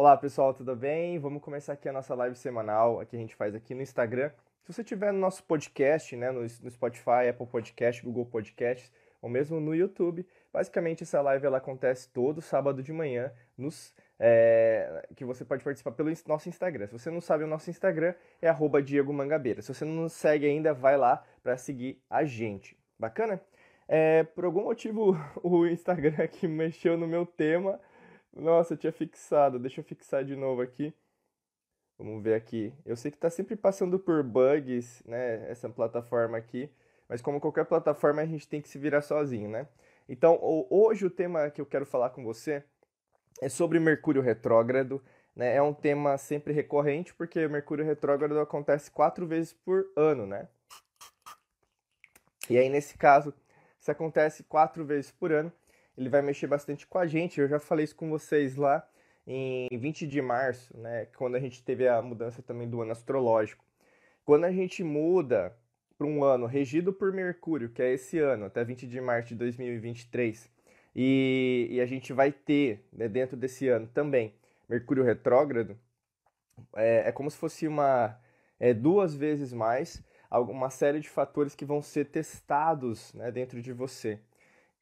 Olá pessoal, tudo bem? Vamos começar aqui a nossa live semanal, aqui a gente faz aqui no Instagram. Se você tiver no nosso podcast, né, no, no Spotify, Apple Podcast, Google Podcasts, ou mesmo no YouTube, basicamente essa live ela acontece todo sábado de manhã, nos, é, que você pode participar pelo nosso Instagram. Se você não sabe o nosso Instagram, é arroba Diego Mangabeira. Se você não nos segue ainda, vai lá para seguir a gente. Bacana? É, por algum motivo o Instagram aqui mexeu no meu tema, nossa, eu tinha fixado. Deixa eu fixar de novo aqui. Vamos ver aqui. Eu sei que está sempre passando por bugs, né? Essa plataforma aqui. Mas como qualquer plataforma, a gente tem que se virar sozinho, né? Então, hoje o tema que eu quero falar com você é sobre Mercúrio retrógrado. Né? É um tema sempre recorrente, porque Mercúrio retrógrado acontece quatro vezes por ano, né? E aí, nesse caso, se acontece quatro vezes por ano, ele vai mexer bastante com a gente. Eu já falei isso com vocês lá em 20 de março, né, quando a gente teve a mudança também do ano astrológico. Quando a gente muda para um ano regido por Mercúrio, que é esse ano, até 20 de março de 2023, e, e a gente vai ter né, dentro desse ano também Mercúrio retrógrado, é, é como se fosse uma é, duas vezes mais uma série de fatores que vão ser testados né, dentro de você.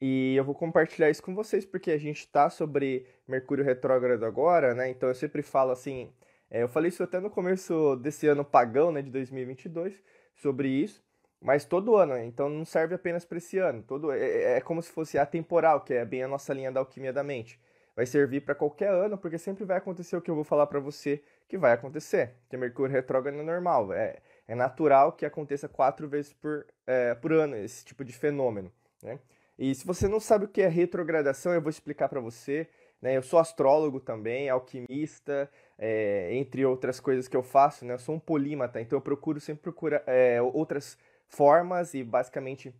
E eu vou compartilhar isso com vocês, porque a gente está sobre Mercúrio retrógrado agora, né? Então eu sempre falo assim. É, eu falei isso até no começo desse ano pagão, né, de 2022, sobre isso. Mas todo ano, né? então não serve apenas para esse ano. Todo é, é, é, como se fosse atemporal, que é bem a nossa linha da alquimia da mente. Vai servir para qualquer ano, porque sempre vai acontecer o que eu vou falar para você que vai acontecer. Que Mercúrio retrógrado é normal, é, é natural que aconteça quatro vezes por, é, por ano esse tipo de fenômeno. Né? E se você não sabe o que é retrogradação, eu vou explicar para você. Né? Eu sou astrólogo também, alquimista, é, entre outras coisas que eu faço. Né? Eu sou um polímata, então eu procuro sempre procurar é, outras formas e basicamente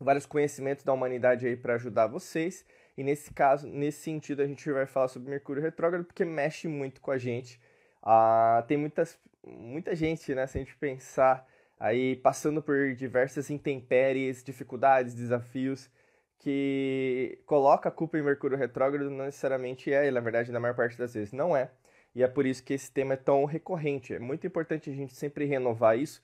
vários conhecimentos da humanidade aí para ajudar vocês. E nesse caso, nesse sentido, a gente vai falar sobre Mercúrio retrógrado porque mexe muito com a gente. Ah, tem muitas, muita gente, né? Se a gente pensar aí passando por diversas intempéries, dificuldades, desafios que coloca a culpa em Mercúrio retrógrado não necessariamente é, e na verdade, na maior parte das vezes não é. E é por isso que esse tema é tão recorrente. É muito importante a gente sempre renovar isso,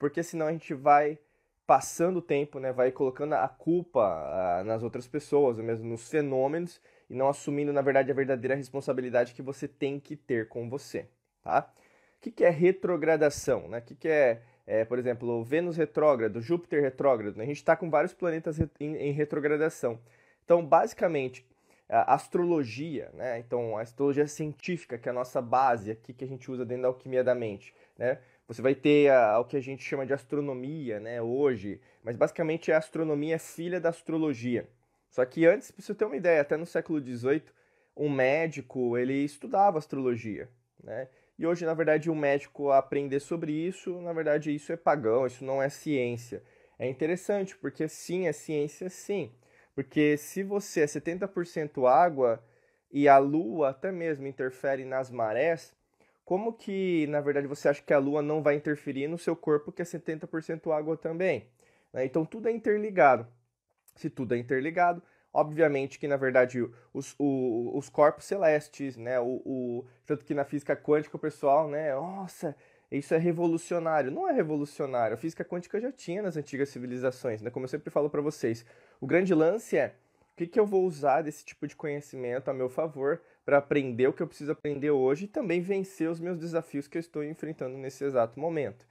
porque senão a gente vai passando o tempo, né, vai colocando a culpa uh, nas outras pessoas, ou mesmo nos fenômenos, e não assumindo, na verdade, a verdadeira responsabilidade que você tem que ter com você, tá? O que, que é retrogradação, né? O que, que é é, por exemplo, Vênus retrógrado, Júpiter retrógrado, né? a gente está com vários planetas em, em, retrogradação. Então, basicamente, a astrologia, né? então a astrologia científica, que é a nossa base aqui que a gente usa dentro da alquimia da mente, né? Você vai ter a, o que a gente chama de astronomia, né, hoje, mas basicamente a astronomia é filha da astrologia. Só que antes, para você ter uma ideia, até no século XVIII, um médico ele estudava astrologia, né? E hoje, na verdade, o um médico aprender sobre isso, na verdade, isso é pagão, isso não é ciência. É interessante, porque sim, é ciência, sim. Porque se você é 70% água e a lua até mesmo interfere nas marés, como que, na verdade, você acha que a lua não vai interferir no seu corpo, que é 70% água também? Né? Então, tudo é interligado. Se tudo é interligado, Obviamente que, na verdade, os, o, os corpos celestes, né, o, o, tanto que na física quântica o pessoal, né, nossa, isso é revolucionário. Não é revolucionário. A física quântica já tinha nas antigas civilizações, né, como eu sempre falo para vocês. O grande lance é o que, que eu vou usar desse tipo de conhecimento a meu favor para aprender o que eu preciso aprender hoje e também vencer os meus desafios que eu estou enfrentando nesse exato momento.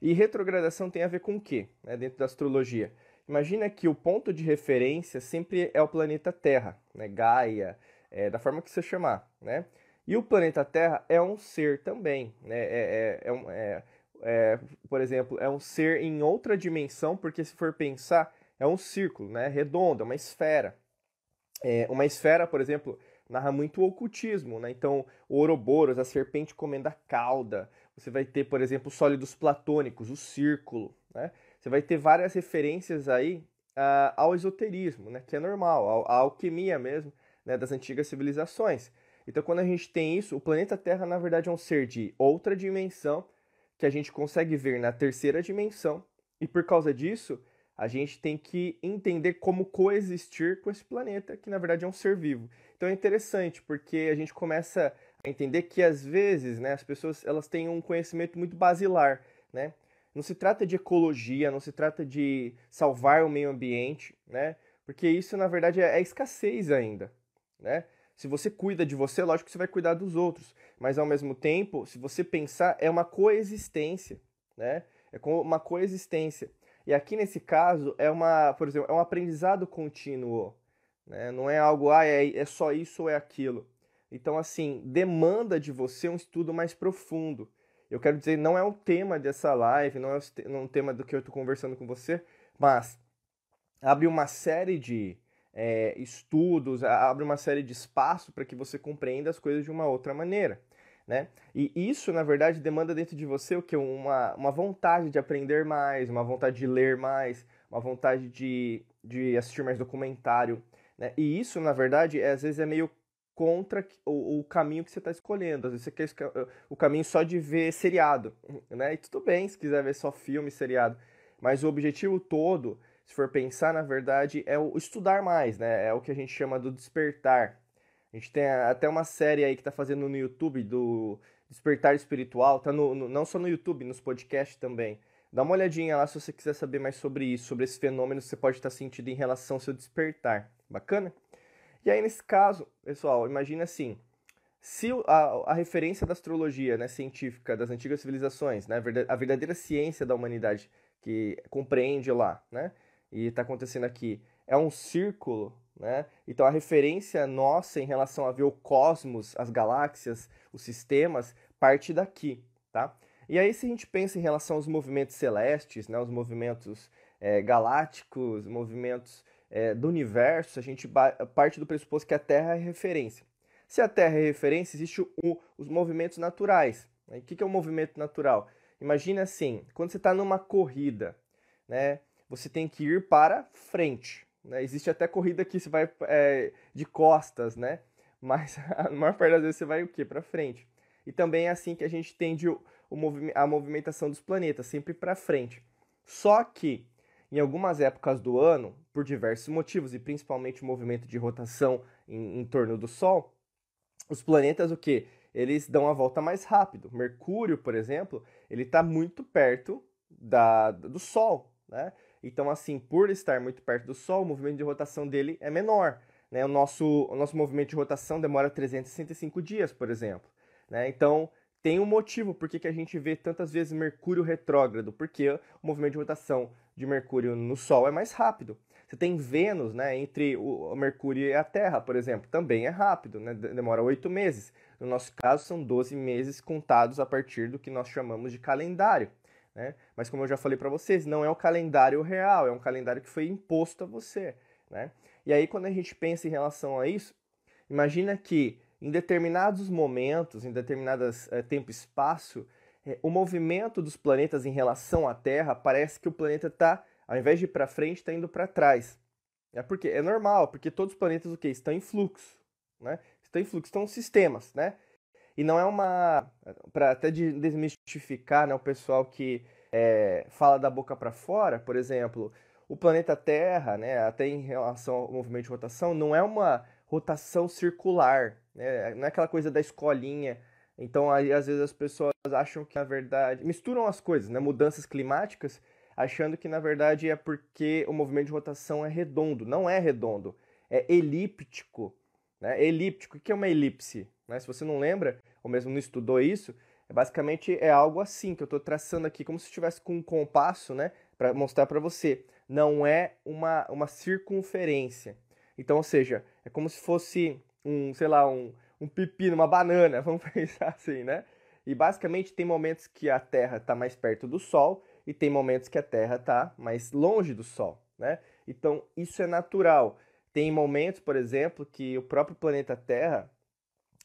E retrogradação tem a ver com o quê, né, dentro da astrologia? Imagina que o ponto de referência sempre é o planeta Terra, né? Gaia, é, da forma que você chamar, né? E o planeta Terra é um ser também, né? É, é, é, um, é, é, por exemplo, é um ser em outra dimensão, porque se for pensar, é um círculo, né? Redondo, é uma esfera. É, uma esfera, por exemplo, narra muito o ocultismo, né? Então, o Ouroboros, a serpente comendo a cauda. Você vai ter, por exemplo, sólidos platônicos, o círculo, né? Você vai ter várias referências aí uh, ao esoterismo, né, que é normal, à alquimia mesmo, né, das antigas civilizações. Então, quando a gente tem isso, o planeta Terra, na verdade, é um ser de outra dimensão que a gente consegue ver na terceira dimensão, e por causa disso, a gente tem que entender como coexistir com esse planeta, que na verdade é um ser vivo. Então é interessante, porque a gente começa entender que às vezes, né, as pessoas elas têm um conhecimento muito basilar, né? Não se trata de ecologia, não se trata de salvar o meio ambiente, né? Porque isso na verdade é, é escassez ainda, né? Se você cuida de você, lógico que você vai cuidar dos outros, mas ao mesmo tempo, se você pensar, é uma coexistência, né? É uma coexistência. E aqui nesse caso é uma, por exemplo, é um aprendizado contínuo, né? Não é algo, ah, é, é só isso ou é aquilo. Então, assim, demanda de você um estudo mais profundo. Eu quero dizer, não é o tema dessa live, não é um tema do que eu estou conversando com você, mas abre uma série de é, estudos, abre uma série de espaço para que você compreenda as coisas de uma outra maneira. Né? E isso, na verdade, demanda dentro de você o que? Uma, uma vontade de aprender mais, uma vontade de ler mais, uma vontade de, de assistir mais documentário. Né? E isso, na verdade, é, às vezes é meio contra o, o caminho que você está escolhendo. Às vezes você quer o caminho só de ver seriado. Né? E tudo bem se quiser ver só filme, seriado. Mas o objetivo todo, se for pensar, na verdade, é o estudar mais, né? É o que a gente chama do despertar. A gente tem até uma série aí que está fazendo no YouTube do Despertar Espiritual, tá no, no, não só no YouTube, nos podcasts também. Dá uma olhadinha lá se você quiser saber mais sobre isso, sobre esse fenômeno que você pode estar sentindo em relação ao seu despertar. Bacana? E aí, nesse caso, pessoal, imagine assim: se a, a referência da astrologia né, científica das antigas civilizações, né, a verdadeira ciência da humanidade que compreende lá, né, e está acontecendo aqui, é um círculo né? Então a referência nossa em relação a ver o cosmos, as galáxias, os sistemas, parte daqui, tá? E aí se a gente pensa em relação aos movimentos celestes, né, os movimentos é, galácticos, movimentos é, do universo, a gente parte do pressuposto que a Terra é referência. Se a Terra é referência, existem os movimentos naturais. Né? O que, que é um movimento natural? Imagina assim, quando você está numa corrida, né, você tem que ir para frente. Né? Existe até corrida que você vai é, de costas, né? Mas a maior parte das vezes você vai o quê? Para frente. E também é assim que a gente tende o, o movi a movimentação dos planetas, sempre para frente. Só que em algumas épocas do ano, por diversos motivos, e principalmente o movimento de rotação em, em torno do Sol, os planetas o que? Eles dão a volta mais rápido. Mercúrio, por exemplo, ele está muito perto da, do Sol, né? Então, assim, por estar muito perto do Sol, o movimento de rotação dele é menor. Né? O, nosso, o nosso movimento de rotação demora 365 dias, por exemplo. Né? Então, tem um motivo por que a gente vê tantas vezes Mercúrio retrógrado, porque o movimento de rotação de Mercúrio no Sol é mais rápido. Você tem Vênus, né, entre o Mercúrio e a Terra, por exemplo, também é rápido, né, demora oito meses. No nosso caso, são 12 meses contados a partir do que nós chamamos de calendário. Né? Mas como eu já falei para vocês, não é o calendário real, é um calendário que foi imposto a você. Né? E aí quando a gente pensa em relação a isso, imagina que em determinados momentos, em determinados é, tempo e espaço, é, o movimento dos planetas em relação à Terra parece que o planeta está, ao invés de ir para frente, está indo para trás. É porque é normal, porque todos os planetas o que estão em fluxo, né? Estão em fluxo, estão sistemas, né? E não é uma. Para até desmistificar né, o pessoal que é, fala da boca para fora, por exemplo, o planeta Terra, né, até em relação ao movimento de rotação, não é uma rotação circular, né, não é aquela coisa da escolinha. Então, aí, às vezes, as pessoas acham que, na verdade, misturam as coisas, né, mudanças climáticas, achando que, na verdade, é porque o movimento de rotação é redondo. Não é redondo, é elíptico. Né? Elíptico, o que é uma elipse? Né? Se você não lembra, ou mesmo não estudou isso, é basicamente é algo assim que eu estou traçando aqui, como se estivesse com um compasso, né, para mostrar para você. Não é uma, uma circunferência. Então, ou seja, é como se fosse um, sei lá, um, um pepino, uma banana, vamos pensar assim, né? E basicamente tem momentos que a Terra está mais perto do Sol e tem momentos que a Terra está mais longe do Sol, né? Então isso é natural. Tem momentos, por exemplo, que o próprio planeta Terra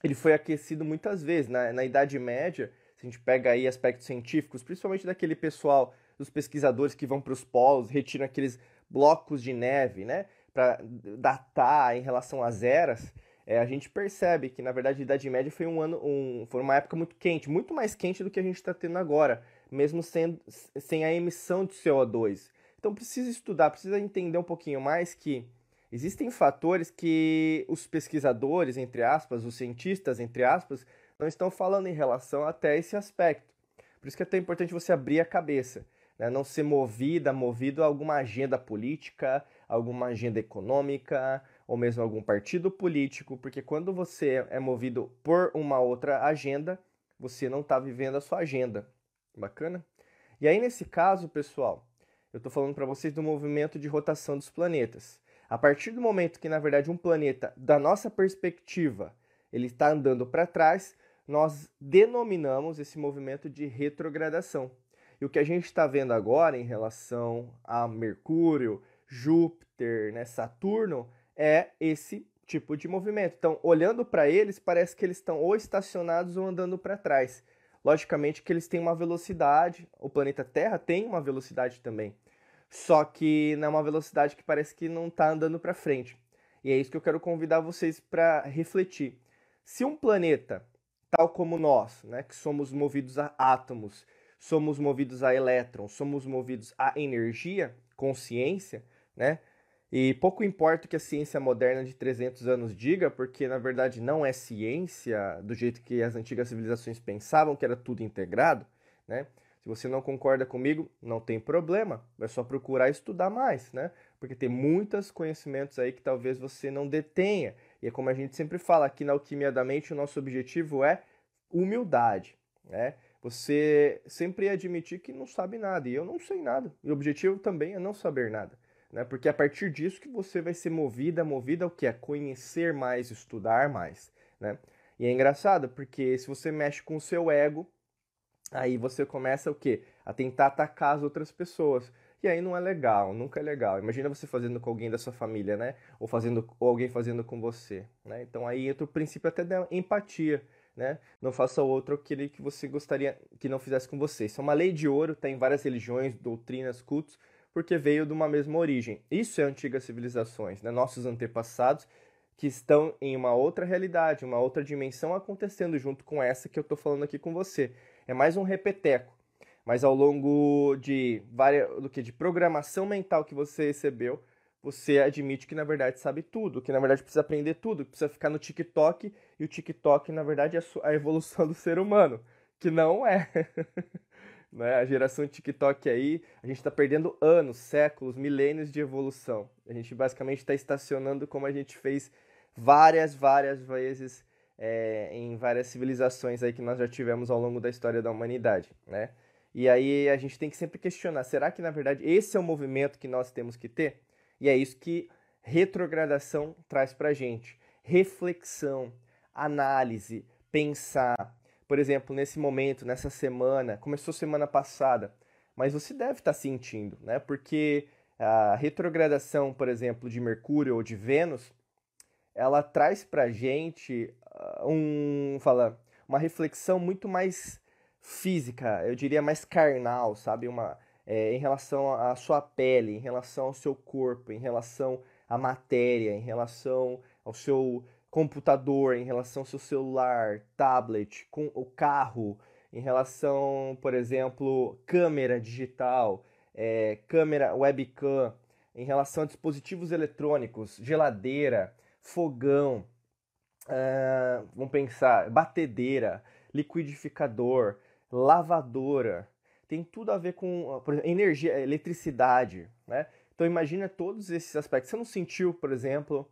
ele foi aquecido muitas vezes. Na, na Idade Média, se a gente pega aí aspectos científicos, principalmente daquele pessoal, dos pesquisadores que vão para os polos, retiram aqueles blocos de neve, né, para datar em relação às eras, é, a gente percebe que, na verdade, a Idade Média foi um ano, um, foi uma época muito quente, muito mais quente do que a gente está tendo agora, mesmo sendo, sem a emissão de CO2. Então precisa estudar, precisa entender um pouquinho mais que Existem fatores que os pesquisadores, entre aspas, os cientistas, entre aspas, não estão falando em relação até esse aspecto. Por isso que é tão importante você abrir a cabeça, né? não ser movida, movido a alguma agenda política, alguma agenda econômica, ou mesmo algum partido político, porque quando você é movido por uma outra agenda, você não está vivendo a sua agenda. Bacana? E aí, nesse caso, pessoal, eu estou falando para vocês do movimento de rotação dos planetas. A partir do momento que, na verdade, um planeta, da nossa perspectiva, ele está andando para trás, nós denominamos esse movimento de retrogradação. E o que a gente está vendo agora em relação a Mercúrio, Júpiter, né, Saturno, é esse tipo de movimento. Então, olhando para eles, parece que eles estão ou estacionados ou andando para trás. Logicamente que eles têm uma velocidade, o planeta Terra tem uma velocidade também. Só que não é uma velocidade que parece que não está andando para frente. E é isso que eu quero convidar vocês para refletir. Se um planeta, tal como nós, né, que somos movidos a átomos, somos movidos a elétrons, somos movidos a energia, consciência, né? E pouco importa o que a ciência moderna de 300 anos diga, porque na verdade não é ciência do jeito que as antigas civilizações pensavam, que era tudo integrado, né? Se você não concorda comigo, não tem problema, é só procurar estudar mais, né? Porque tem muitos conhecimentos aí que talvez você não detenha. E é como a gente sempre fala aqui na Alquimia da Mente, o nosso objetivo é humildade, né? Você sempre admitir que não sabe nada, e eu não sei nada. E o objetivo também é não saber nada né? Porque é a partir disso que você vai ser movida, movida ao que é conhecer mais, estudar mais, né? E é engraçado porque se você mexe com o seu ego, aí você começa o quê? A tentar atacar as outras pessoas. E aí não é legal, nunca é legal. Imagina você fazendo com alguém da sua família, né? Ou fazendo ou alguém fazendo com você, né? Então aí entra o princípio até da empatia, né? Não faça o outro aquele que você gostaria que não fizesse com você. Isso é uma lei de ouro, tem tá várias religiões, doutrinas, cultos porque veio de uma mesma origem. Isso é antigas civilizações, né? nossos antepassados que estão em uma outra realidade, uma outra dimensão acontecendo junto com essa que eu estou falando aqui com você. É mais um repeteco, mas ao longo de várias, do que de programação mental que você recebeu, você admite que na verdade sabe tudo, que na verdade precisa aprender tudo, que precisa ficar no TikTok e o TikTok na verdade é a evolução do ser humano, que não é. Né? A geração TikTok aí, a gente está perdendo anos, séculos, milênios de evolução. A gente basicamente está estacionando como a gente fez várias, várias vezes é, em várias civilizações aí que nós já tivemos ao longo da história da humanidade, né? E aí a gente tem que sempre questionar, será que na verdade esse é o movimento que nós temos que ter? E é isso que retrogradação traz pra gente. Reflexão, análise, pensar, por exemplo, nesse momento, nessa semana, começou semana passada, mas você deve estar sentindo, né? Porque a retrogradação, por exemplo, de Mercúrio ou de Vênus, ela traz pra gente ah, um, fala, uma reflexão muito mais física, eu diria mais carnal, sabe? Uma, é, em relação à sua pele, em relação ao seu corpo, em relação à matéria, em relação ao seu computador, em relação ao seu celular, tablet, com o carro, em relação, por exemplo, câmera digital, é, câmera webcam, em relação a dispositivos eletrônicos, geladeira, fogão, uh, vamos pensar, batedeira, liquidificador, lavadora, tem tudo a ver com por exemplo, energia, eletricidade, né? Então imagina todos esses aspectos. Você não sentiu, por exemplo,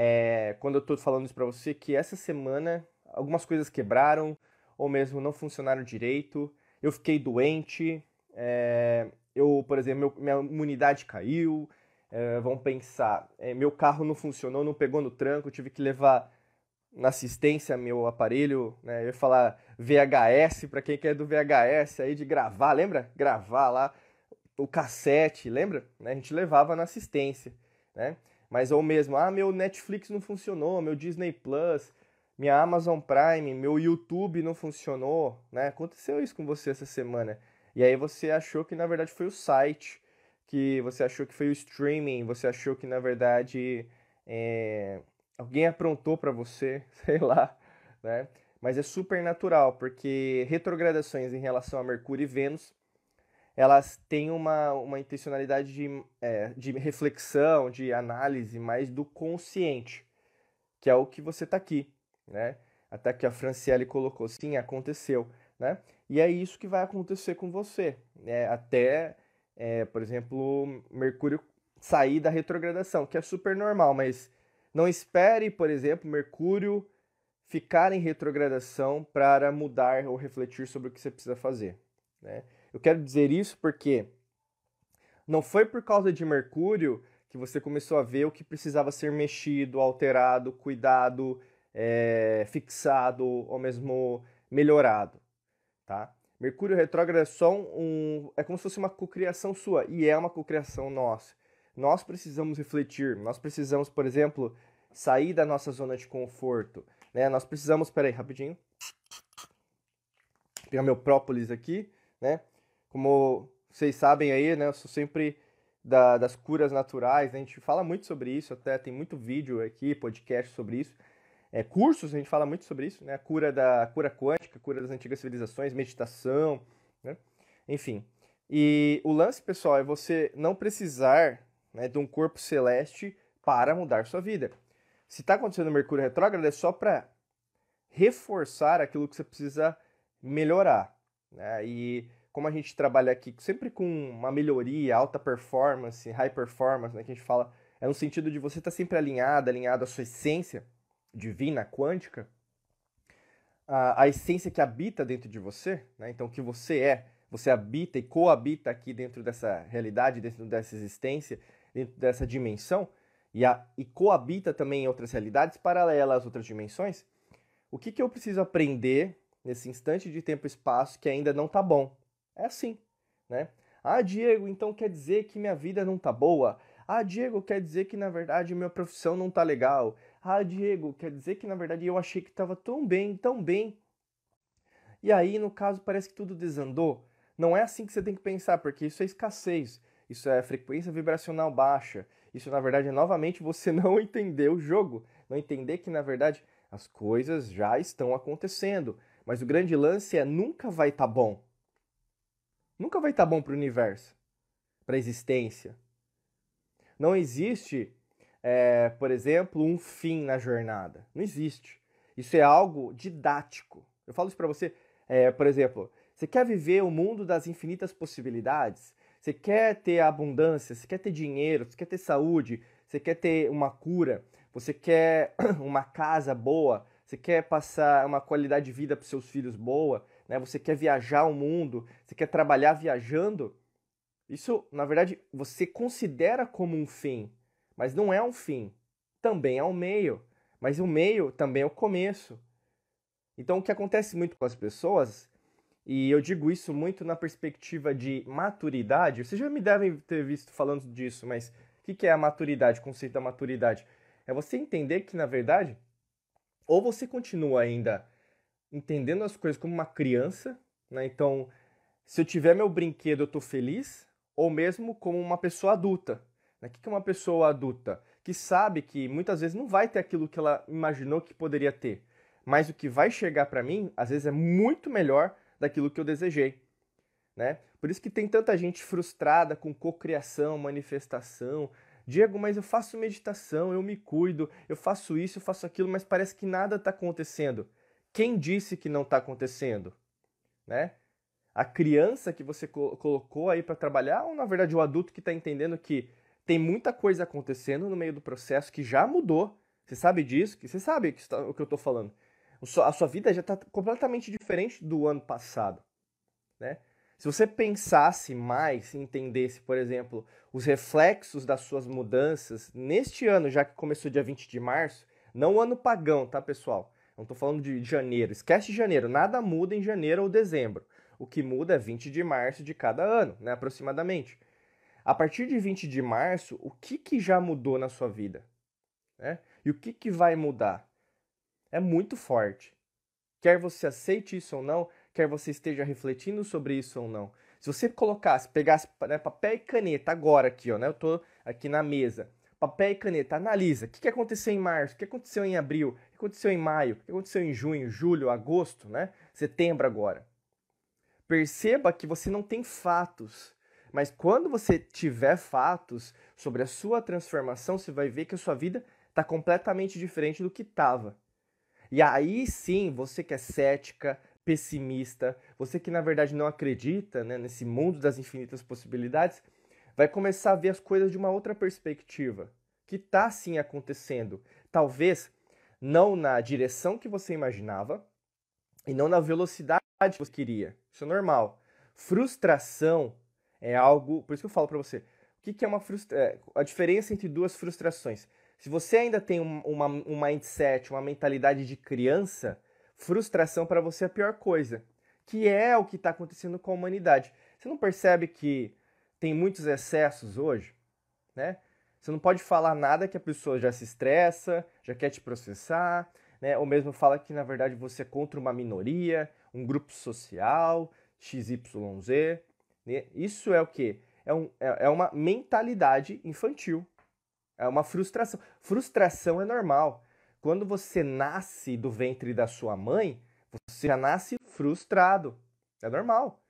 é, quando eu estou falando isso para você, que essa semana algumas coisas quebraram ou mesmo não funcionaram direito, eu fiquei doente, é, eu, por exemplo, meu, minha imunidade caiu, é, vamos pensar, é, meu carro não funcionou, não pegou no tranco, tive que levar na assistência meu aparelho, né, eu ia falar VHS, para quem quer do VHS aí de gravar, lembra? Gravar lá o cassete, lembra? Né, a gente levava na assistência, né? Mas ou mesmo, ah, meu Netflix não funcionou, meu Disney Plus, minha Amazon Prime, meu YouTube não funcionou, né? Aconteceu isso com você essa semana. E aí você achou que na verdade foi o site, que você achou que foi o streaming, você achou que na verdade é, alguém aprontou para você, sei lá, né? Mas é super natural, porque retrogradações em relação a Mercúrio e Vênus elas têm uma, uma intencionalidade de, é, de reflexão, de análise mais do consciente, que é o que você está aqui, né? Até que a Franciele colocou, sim, aconteceu, né? E é isso que vai acontecer com você, né? Até, é, por exemplo, Mercúrio sair da retrogradação, que é super normal, mas não espere, por exemplo, Mercúrio ficar em retrogradação para mudar ou refletir sobre o que você precisa fazer. Né? Eu quero dizer isso porque não foi por causa de Mercúrio que você começou a ver o que precisava ser mexido, alterado, cuidado, é, fixado ou mesmo melhorado, tá? Mercúrio retrógrado é só um, é como se fosse uma cocriação sua e é uma cocriação nossa. Nós precisamos refletir, nós precisamos, por exemplo, sair da nossa zona de conforto, né? Nós precisamos, peraí, rapidinho, pegar meu própolis aqui, né? Como vocês sabem aí, né? Eu sou sempre da, das curas naturais, né? a gente fala muito sobre isso, até tem muito vídeo aqui, podcast sobre isso. É, cursos, a gente fala muito sobre isso, né? A cura da cura quântica, cura das antigas civilizações, meditação, né? Enfim. E o lance, pessoal, é você não precisar né, de um corpo celeste para mudar sua vida. Se está acontecendo Mercúrio retrógrado, é só para reforçar aquilo que você precisa melhorar. Né? E como a gente trabalha aqui sempre com uma melhoria, alta performance, high performance, né, que a gente fala, é no sentido de você estar tá sempre alinhado, alinhado à sua essência divina, quântica, a, a essência que habita dentro de você, né, então o que você é, você habita e coabita aqui dentro dessa realidade, dentro dessa existência, dentro dessa dimensão, e, a, e coabita também em outras realidades paralelas às outras dimensões, o que, que eu preciso aprender nesse instante de tempo e espaço que ainda não está bom? É assim, né? Ah, Diego, então quer dizer que minha vida não tá boa? Ah, Diego, quer dizer que na verdade minha profissão não tá legal? Ah, Diego, quer dizer que na verdade eu achei que estava tão bem, tão bem. E aí, no caso, parece que tudo desandou. Não é assim que você tem que pensar, porque isso é escassez, isso é frequência vibracional baixa. Isso, na verdade, é novamente você não entender o jogo, não entender que, na verdade, as coisas já estão acontecendo. Mas o grande lance é nunca vai estar tá bom nunca vai estar tá bom para o universo, para a existência. Não existe, é, por exemplo, um fim na jornada. Não existe. Isso é algo didático. Eu falo isso para você, é, por exemplo, você quer viver o mundo das infinitas possibilidades? Você quer ter abundância? Você quer ter dinheiro? Você quer ter saúde? Você quer ter uma cura? Você quer uma casa boa? Você quer passar uma qualidade de vida para seus filhos boa? Né? Você quer viajar o mundo, você quer trabalhar viajando. Isso, na verdade, você considera como um fim, mas não é um fim. Também é um meio, mas o meio também é o começo. Então, o que acontece muito com as pessoas, e eu digo isso muito na perspectiva de maturidade, vocês já me devem ter visto falando disso, mas o que é a maturidade, o conceito da maturidade? É você entender que, na verdade, ou você continua ainda entendendo as coisas como uma criança, né? Então, se eu tiver meu brinquedo, eu estou feliz, ou mesmo como uma pessoa adulta. Né? O que é uma pessoa adulta? Que sabe que muitas vezes não vai ter aquilo que ela imaginou que poderia ter, mas o que vai chegar para mim, às vezes é muito melhor daquilo que eu desejei. Né? Por isso que tem tanta gente frustrada com cocriação, manifestação. Diego, mas eu faço meditação, eu me cuido, eu faço isso, eu faço aquilo, mas parece que nada está acontecendo. Quem disse que não está acontecendo? Né? A criança que você colocou aí para trabalhar ou, na verdade, o adulto que está entendendo que tem muita coisa acontecendo no meio do processo que já mudou? Você sabe disso? Que Você sabe o que eu estou falando. A sua vida já está completamente diferente do ano passado. Né? Se você pensasse mais, entendesse, por exemplo, os reflexos das suas mudanças neste ano, já que começou dia 20 de março, não o ano pagão, tá, pessoal? Não estou falando de janeiro. Esquece janeiro. Nada muda em janeiro ou dezembro. O que muda é 20 de março de cada ano, né, aproximadamente. A partir de 20 de março, o que, que já mudou na sua vida? Né? E o que, que vai mudar? É muito forte. Quer você aceite isso ou não, quer você esteja refletindo sobre isso ou não. Se você colocasse, pegasse né, papel e caneta agora aqui, ó, né, eu estou aqui na mesa, papel e caneta, analisa o que, que aconteceu em março, o que aconteceu em abril, o que aconteceu em maio, o que aconteceu em junho, julho, agosto, né? setembro agora. Perceba que você não tem fatos, mas quando você tiver fatos sobre a sua transformação, você vai ver que a sua vida está completamente diferente do que estava. E aí sim, você que é cética, pessimista, você que na verdade não acredita né, nesse mundo das infinitas possibilidades, vai começar a ver as coisas de uma outra perspectiva, que está sim acontecendo. Talvez não na direção que você imaginava e não na velocidade que você queria. Isso é normal. Frustração é algo. Por isso que eu falo para você. O que, é uma frustração? É, a diferença entre duas frustrações. Se você ainda tem um, uma, um mindset, uma mentalidade de criança, frustração para você é a pior coisa, que é o que está acontecendo com a humanidade. Você não percebe que tem muitos excessos hoje, né? Você não pode falar nada que a pessoa já se estressa, já quer te processar, né? Ou mesmo fala que na verdade você é contra uma minoria, um grupo social, XYZ. Né? Isso é o que? É, um, é, é uma mentalidade infantil. É uma frustração. Frustração é normal. Quando você nasce do ventre da sua mãe, você já nasce frustrado. É normal.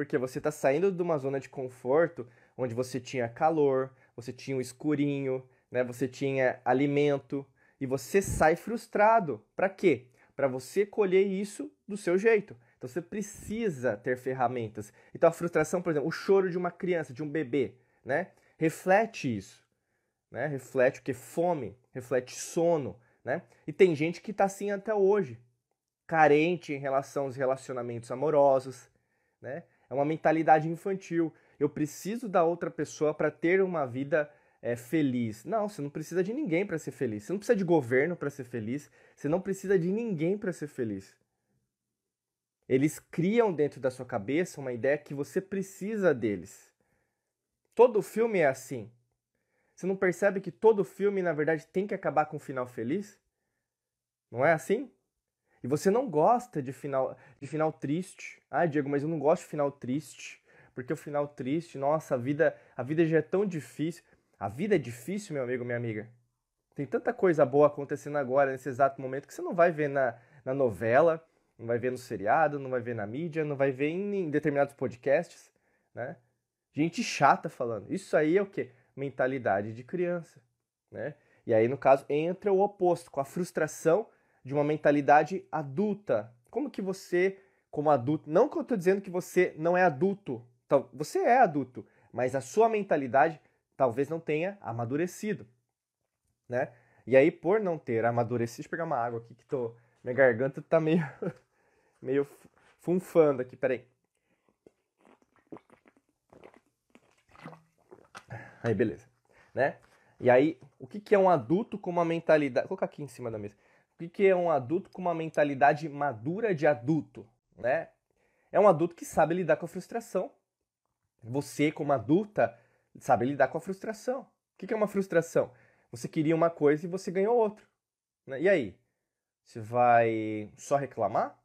Porque você está saindo de uma zona de conforto onde você tinha calor, você tinha um escurinho, né? você tinha alimento, e você sai frustrado. Para quê? Para você colher isso do seu jeito. Então você precisa ter ferramentas. Então a frustração, por exemplo, o choro de uma criança, de um bebê, né? Reflete isso. Né? Reflete o que? Fome, reflete sono, né? E tem gente que está assim até hoje, carente em relação aos relacionamentos amorosos, né? É uma mentalidade infantil. Eu preciso da outra pessoa para ter uma vida é, feliz. Não, você não precisa de ninguém para ser feliz. Você não precisa de governo para ser feliz. Você não precisa de ninguém para ser feliz. Eles criam dentro da sua cabeça uma ideia que você precisa deles. Todo filme é assim. Você não percebe que todo filme, na verdade, tem que acabar com um final feliz? Não é assim? E você não gosta de final, de final triste. Ah, Diego, mas eu não gosto de final triste. Porque o final triste, nossa, a vida, a vida já é tão difícil. A vida é difícil, meu amigo, minha amiga. Tem tanta coisa boa acontecendo agora, nesse exato momento, que você não vai ver na, na novela, não vai ver no seriado, não vai ver na mídia, não vai ver em, em determinados podcasts, né? Gente chata falando. Isso aí é o quê? mentalidade de criança, né? E aí, no caso, entra o oposto, com a frustração de uma mentalidade adulta. Como que você, como adulto, não que eu estou dizendo que você não é adulto, você é adulto, mas a sua mentalidade talvez não tenha amadurecido, né? E aí, por não ter amadurecido, deixa eu pegar uma água aqui que tô, minha garganta tá meio, meio funfando aqui, peraí. Aí, beleza. Né? E aí, o que, que é um adulto com uma mentalidade. Vou colocar aqui em cima da mesa. O que, é um adulto com uma mentalidade madura de adulto? Né? É um adulto que sabe lidar com a frustração. Você, como adulta, sabe lidar com a frustração. O que, que é uma frustração? Você queria uma coisa e você ganhou outra. Né? E aí? Você vai só reclamar?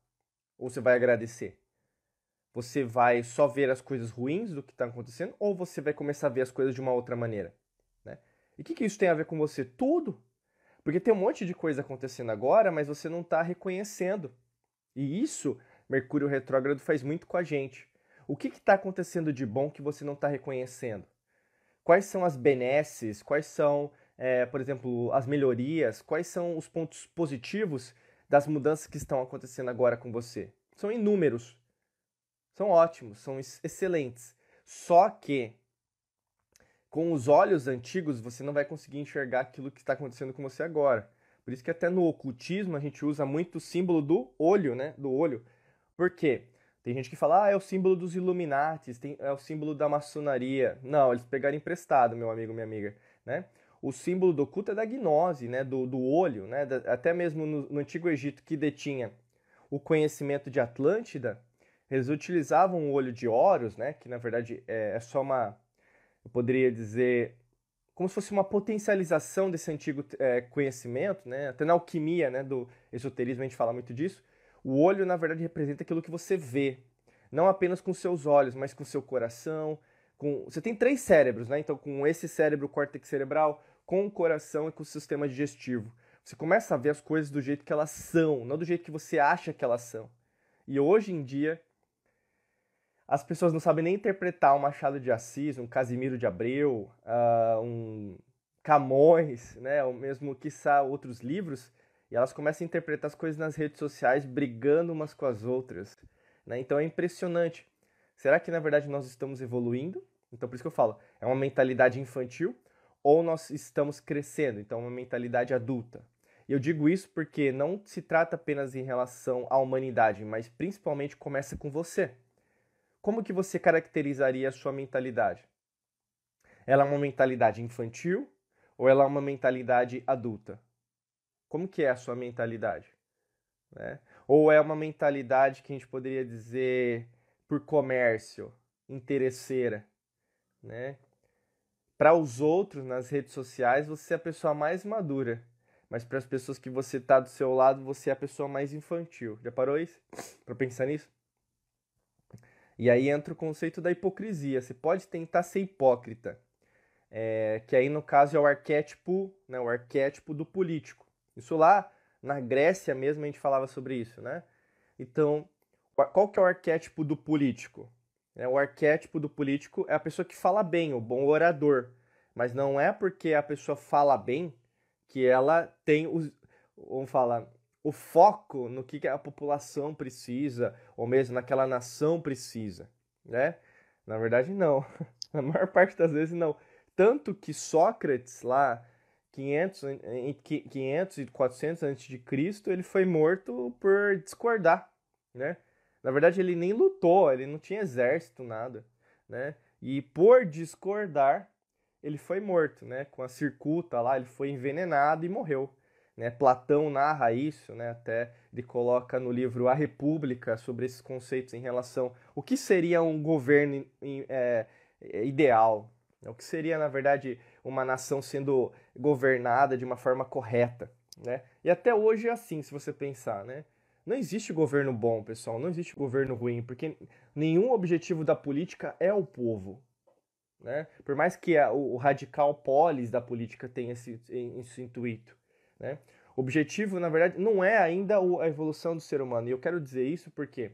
Ou você vai agradecer? você vai só ver as coisas ruins do que está acontecendo ou você vai começar a ver as coisas de uma outra maneira? Né? E o que, que isso tem a ver com você? Tudo! Porque tem um monte de coisa acontecendo agora, mas você não está reconhecendo. E isso, Mercúrio retrógrado faz muito com a gente. O que está acontecendo de bom que você não está reconhecendo? Quais são as benesses? Quais são, é, por exemplo, as melhorias? Quais são os pontos positivos das mudanças que estão acontecendo agora com você? São inúmeros são ótimos, são excelentes. Só que com os olhos antigos você não vai conseguir enxergar aquilo que está acontecendo com você agora. Por isso que até no ocultismo a gente usa muito o símbolo do olho, né? Do olho. Por quê? Tem gente que fala, ah, é o símbolo dos Illuminatis, tem, é o símbolo da maçonaria. Não, eles pegaram emprestado, meu amigo, minha amiga, né? O símbolo do oculto é da gnose, né? Do, do olho, né? Da, até mesmo no, no Antigo Egito, que detinha o conhecimento de Atlântida, eles utilizavam o olho de Horus, né, que na verdade é, é só uma, eu poderia dizer, como se fosse uma potencialização desse antigo é, conhecimento, né, até na alquimia né, do esoterismo a gente fala muito disso. O olho, na verdade, representa aquilo que você vê, não apenas com seus olhos, mas com seu coração. Com... Você tem três cérebros, né? Então, com esse cérebro, o córtex cerebral, com o coração e com o sistema digestivo. Você começa a ver as coisas do jeito que elas são, não do jeito que você acha que elas são. E hoje em dia, as pessoas não sabem nem interpretar um Machado de Assis, um Casimiro de Abreu, uh, um Camões, né, ou mesmo, quiçá, outros livros, E elas começam a interpretar as coisas nas redes sociais brigando umas com as outras. Né? Então é impressionante. Será que na verdade nós estamos evoluindo? Então por isso que eu falo, é uma mentalidade infantil ou nós estamos crescendo? Então uma mentalidade adulta. E eu digo isso porque não se trata apenas em relação à humanidade, mas principalmente começa com você. Como que você caracterizaria a sua mentalidade? Ela é uma mentalidade infantil ou ela é uma mentalidade adulta? Como que é a sua mentalidade? Né? Ou é uma mentalidade que a gente poderia dizer por comércio, interesseira, né? Para os outros nas redes sociais, você é a pessoa mais madura, mas para as pessoas que você tá do seu lado, você é a pessoa mais infantil. Já parou isso? Para pensar nisso? E aí entra o conceito da hipocrisia. Você pode tentar ser hipócrita, é, que aí no caso é o arquétipo, né, o arquétipo do político. Isso lá na Grécia mesmo a gente falava sobre isso, né? Então, qual que é o arquétipo do político? É, o arquétipo do político é a pessoa que fala bem, o bom orador. Mas não é porque a pessoa fala bem que ela tem os, vamos falar, o foco no que a população precisa, ou mesmo naquela nação precisa, né? Na verdade, não. Na maior parte das vezes, não. Tanto que Sócrates, lá, 500, 500 e 400 antes de Cristo, ele foi morto por discordar, né? Na verdade, ele nem lutou, ele não tinha exército, nada, né? E por discordar, ele foi morto, né? Com a circuita lá, ele foi envenenado e morreu. Né? Platão narra isso, né? até ele coloca no livro A República sobre esses conceitos em relação o que seria um governo é, ideal, né? o que seria, na verdade, uma nação sendo governada de uma forma correta. Né? E até hoje é assim, se você pensar. Né? Não existe governo bom, pessoal, não existe governo ruim, porque nenhum objetivo da política é o povo. Né? Por mais que a, o, o, radical polis da política tenha esse, esse intuito. Né? O objetivo, na verdade, não é ainda a evolução do ser humano. E eu quero dizer isso porque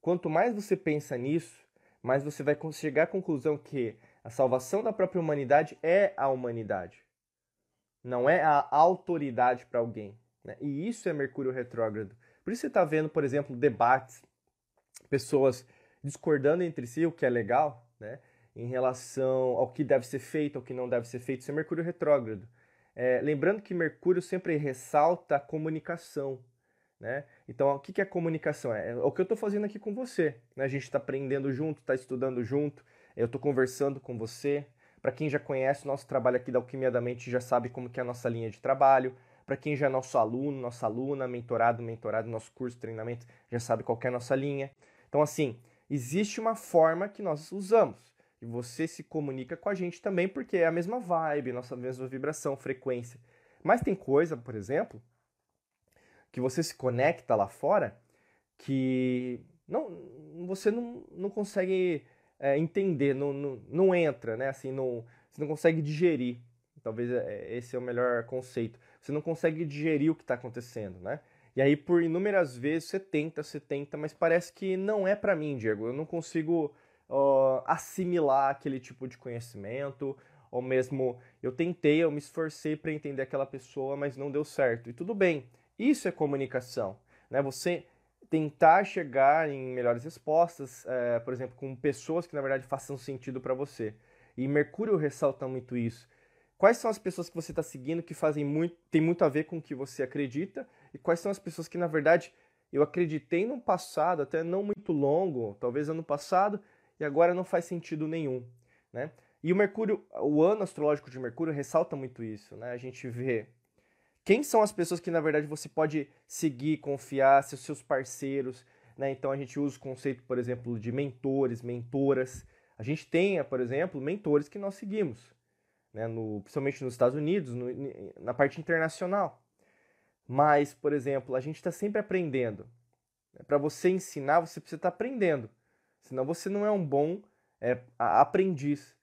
quanto mais você pensa nisso, mais você vai chegar à conclusão que a salvação da própria humanidade é a humanidade. Não é a autoridade para alguém. Né? E isso é Mercúrio retrógrado. Por isso você está vendo, por exemplo, debates, pessoas discordando entre si, o que é legal, né? em relação ao que deve ser feito, ao que não deve ser feito. Isso é Mercúrio retrógrado. É, lembrando que Mercúrio sempre ressalta a comunicação. Né? Então, o que é comunicação? É, é o que eu estou fazendo aqui com você. Né? A gente está aprendendo junto, está estudando junto, eu estou conversando com você. Para quem já conhece o nosso trabalho aqui da Alquimia da Mente, já sabe como que é a nossa linha de trabalho. Para quem já é nosso aluno, nossa aluna, mentorado, mentorado, nosso curso, treinamento, já sabe qual é a nossa linha. Então, assim, existe uma forma que nós usamos. E você se comunica com a gente também porque é a mesma vibe, nossa mesma vibração, frequência. Mas tem coisa, por exemplo, que você se conecta lá fora que não, você não, não consegue é, entender, não, não, não, entra, né? Assim, não, você não consegue digerir. Talvez é, esse é o melhor conceito. Você não consegue digerir o que está acontecendo, né? E aí, por inúmeras vezes, você tenta, você tenta, mas parece que não é para mim, Diego. Eu não consigo uh, assimilar aquele tipo de conhecimento, ou mesmo eu tentei, eu me esforcei para entender aquela pessoa, mas não deu certo. E tudo bem, isso é comunicação, né? Você tentar chegar em melhores respostas, é, por exemplo, com pessoas que na verdade façam sentido para você. E Mercúrio ressalta muito isso. Quais são as pessoas que você está seguindo que fazem muito, tem muito a ver com o que você acredita? E quais são as pessoas que na verdade eu acreditei no passado, até não muito longo, talvez ano passado, e agora não faz sentido nenhum, né? E o Mercúrio, o ano astrológico de Mercúrio ressalta muito isso, né? A gente vê quem são as pessoas que na verdade você pode seguir, confiar, ser seus parceiros, né? Então a gente usa o conceito, por exemplo, de mentores, mentoras. A gente tem, por exemplo, mentores que nós seguimos, né? No, principalmente nos Estados Unidos, no, na parte internacional. Mas, por exemplo, a gente está sempre aprendendo. Para você ensinar, você precisa estar tá aprendendo. Senão você não é um bom é, aprendiz.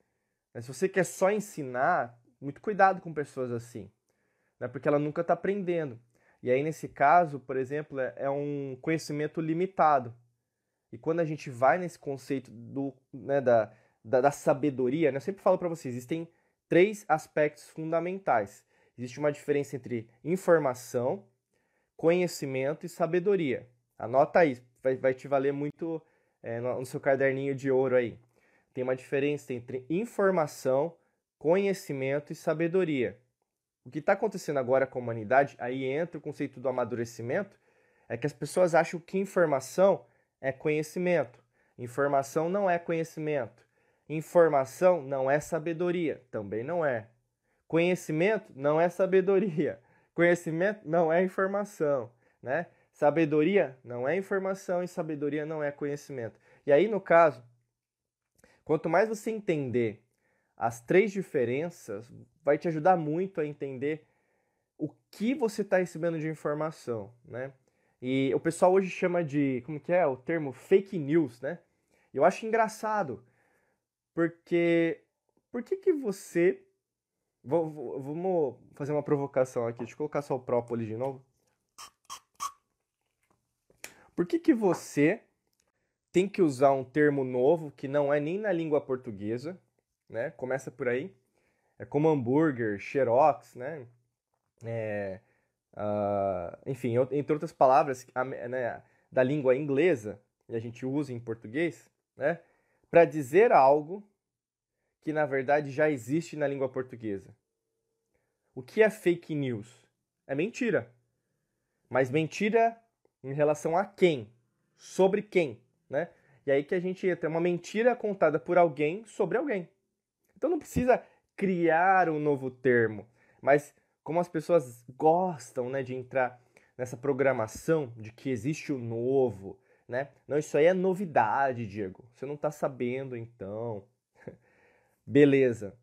Mas se você quer só ensinar, muito cuidado com pessoas assim, né? porque ela nunca está aprendendo. E aí, nesse caso, por exemplo, é, é, um conhecimento limitado. E quando a gente vai nesse conceito do, né, da, da, da sabedoria, né? eu sempre falo para vocês, existem três aspectos fundamentais. Existe uma diferença entre informação, conhecimento e sabedoria. Anota aí, vai, vai te valer muito é, no, seu caderninho de ouro aí. Tem uma diferença entre informação, conhecimento e sabedoria. O que está acontecendo agora com a humanidade, aí entra o conceito do amadurecimento, é que as pessoas acham que informação é conhecimento. Informação não é conhecimento. Informação não é sabedoria, também não é. Conhecimento não é sabedoria. Conhecimento não é informação, né? Sabedoria não é informação e sabedoria não é conhecimento. E aí, no caso, quanto mais você entender as três diferenças, vai te ajudar muito a entender o que você está recebendo de informação, né? E o pessoal hoje chama de, como que é, o termo fake news, né? Eu acho engraçado, porque por que que você vamos fazer uma provocação aqui, deixa eu colocar só o própolis de novo. Por que, que você tem que usar um termo novo que não é nem na língua portuguesa, né? Começa por aí. É como hambúrguer, xerox, né? É, uh, enfim, entre outras palavras né, da língua inglesa, e a gente usa em português, né? Para dizer algo que na verdade já existe na língua portuguesa. O que é fake news? É mentira. Mas mentira em relação a quem? Sobre quem, né? E aí que a gente entra, é uma mentira contada por alguém sobre alguém. Então não precisa criar um novo termo, mas como as pessoas gostam, né, de entrar nessa programação de que existe o novo, né? Não, isso aí é novidade, Diego. Você não está sabendo, então. Beleza.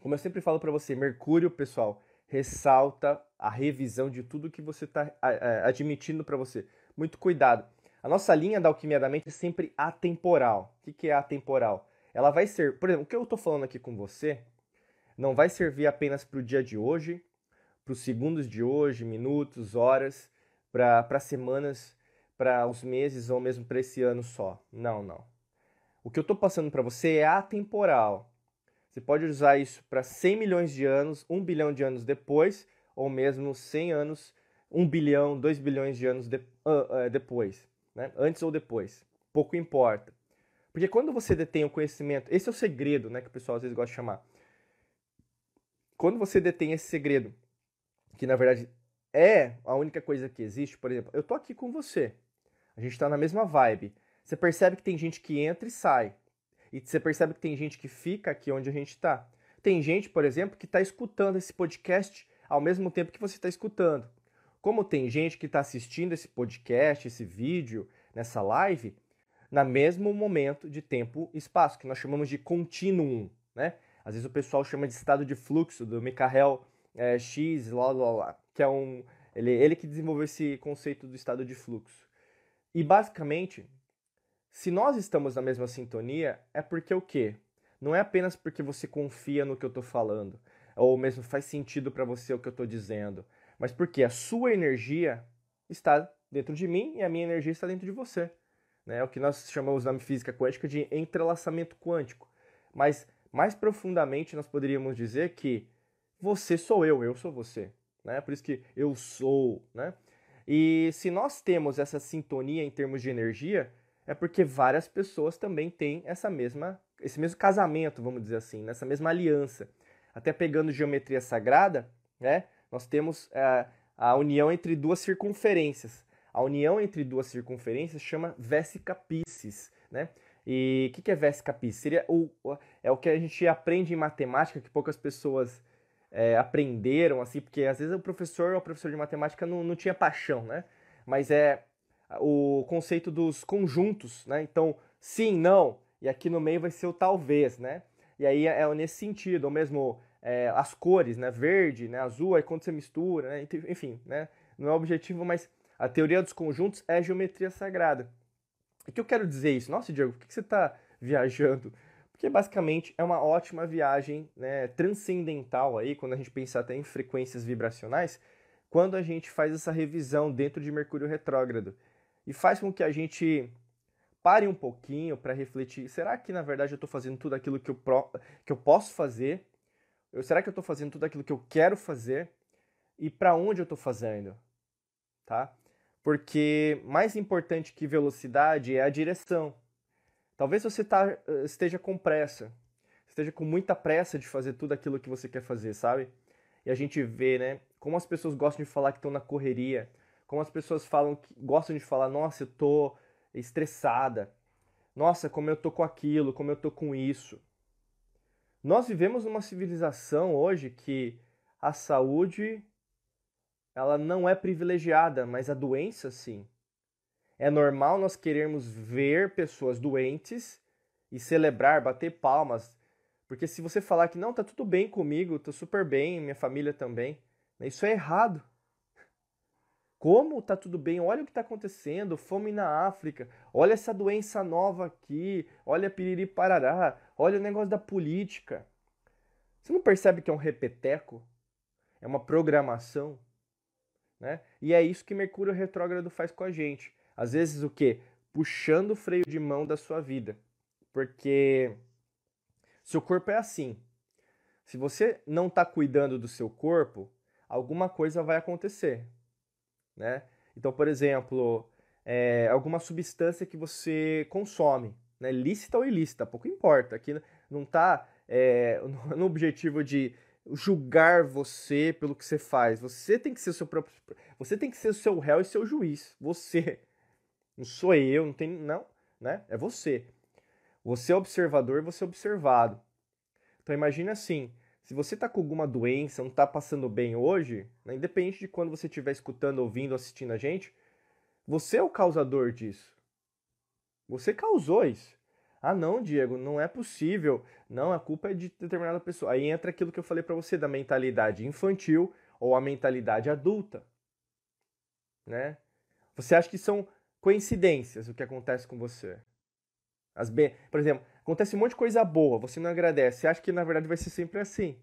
Como eu sempre falo para você, Mercúrio, pessoal, ressalta a revisão de tudo que você está admitindo para você. Muito cuidado. A nossa linha da alquimia da mente é sempre atemporal. O que é atemporal? Ela vai ser, por exemplo, o que eu estou falando aqui com você não vai servir apenas para o dia de hoje, para os segundos de hoje, minutos, horas, para semanas, para os meses ou mesmo para esse ano só. Não, não. O que eu estou passando para você é atemporal. Você pode usar isso para 100 milhões de anos, 1 bilhão de anos depois, ou mesmo 100 anos, 1 bilhão, 2 bilhões de anos de, uh, uh, depois, né? antes ou depois. Pouco importa. Porque quando você detém o conhecimento, esse é o segredo né, que o pessoal às vezes gosta de chamar. Quando você detém esse segredo, que na verdade é a única coisa que existe, por exemplo, eu tô aqui com você, a gente está na mesma vibe. Você percebe que tem gente que entra e sai. E você percebe que tem gente que fica aqui onde a gente está. Tem gente, por exemplo, que está escutando esse podcast ao mesmo tempo que você está escutando. Como tem gente que está assistindo esse podcast, esse vídeo, nessa live, no mesmo momento de tempo e espaço, que nós chamamos de continuum, né? Às vezes o pessoal chama de estado de fluxo, do Michael é, X, lá, lá, lá, que é um... Ele, ele que desenvolveu esse conceito do estado de fluxo. E basicamente, se nós estamos na mesma sintonia, é porque o quê? Não é apenas porque você confia no que eu estou falando, ou mesmo faz sentido para você o que eu estou dizendo, mas porque a sua energia está dentro de mim e a minha energia está dentro de você. Né? É o que nós chamamos na física quântica de entrelaçamento quântico. Mas mais profundamente nós poderíamos dizer que você sou eu, eu sou você. Né? Por isso que eu sou. Né? E se nós temos essa sintonia em termos de energia, é porque várias pessoas também têm essa mesma, esse mesmo casamento, vamos dizer assim, nessa mesma aliança. Até pegando geometria sagrada, né, nós temos é, a união entre duas circunferências. A união entre duas circunferências chama Vesica Pisces, né? E o que, que é Vesica Pisces? Seria o, é o que a gente aprende em matemática, que poucas pessoas é, aprenderam, assim, porque às vezes o professor ou o professor de matemática não, não tinha paixão, né? Mas é o conceito dos conjuntos, né? Então, sim, não, e aqui no meio vai ser o talvez, né? E aí é, nesse sentido, ou mesmo é, as cores, né? Verde, né? azul, aí quando você mistura, né? enfim, né? Não é objetivo, mas a teoria dos conjuntos é geometria sagrada. O que eu quero dizer isso? Nossa, Diego, por que você está viajando? Porque basicamente é uma ótima viagem né, transcendental aí, quando a gente pensa até em frequências vibracionais, quando a gente faz essa revisão dentro de Mercúrio retrógrado e faz com que a gente pare um pouquinho para refletir: será que na verdade eu estou fazendo tudo aquilo que eu, pro, que eu posso fazer? Eu, será que eu estou fazendo tudo aquilo que eu quero fazer? E para onde eu estou fazendo? tá? Porque mais importante que velocidade é a direção. Talvez você tá, esteja com pressa, esteja com muita pressa de fazer tudo aquilo que você quer fazer, sabe? E a gente vê, né, como as pessoas gostam de falar que estão na correria, como as pessoas falam gostam de falar, nossa, eu tô estressada. Nossa, como eu tô com aquilo, como eu tô com isso. Nós vivemos numa civilização hoje que a saúde ela não é privilegiada, mas a doença sim. É normal nós querermos ver pessoas doentes e celebrar, bater palmas, porque se você falar que não, tá tudo bem comigo, tô super bem, minha família também, isso é errado. Como tá tudo bem? Olha o que está acontecendo, fome na África, olha essa doença nova aqui, olha piriri parará, olha o negócio da política. Você não percebe que é um repeteco? É uma programação? Né? E é isso que Mercúrio retrógrado faz com a gente. Às vezes o que? Puxando o freio de mão da sua vida. Porque seu corpo é assim. Se você não está cuidando do seu corpo, alguma coisa vai acontecer né? Então, por exemplo, é, alguma substância que você consome, né? lícita ou ilícita, pouco importa. Aqui não está é, no objetivo de julgar você pelo que você faz. Você tem que ser o seu próprio, você tem que ser o seu réu e seu juiz. Você, não sou eu, não tem não, né? É você. Você é observador, você é observado. Então imagine assim, se você está com alguma doença, não está passando bem hoje, né, independente de quando você estiver escutando, ouvindo, assistindo a gente, você é o causador disso. Você causou isso. Ah, não, Diego, não é possível. Não, a culpa é de determinada pessoa. Aí entra aquilo que eu falei para você da mentalidade infantil ou a mentalidade adulta. Né? Você acha que são coincidências o que acontece com você? As be... Por exemplo, acontece um monte de coisa boa, você não agradece. Você acha que na verdade vai ser sempre assim?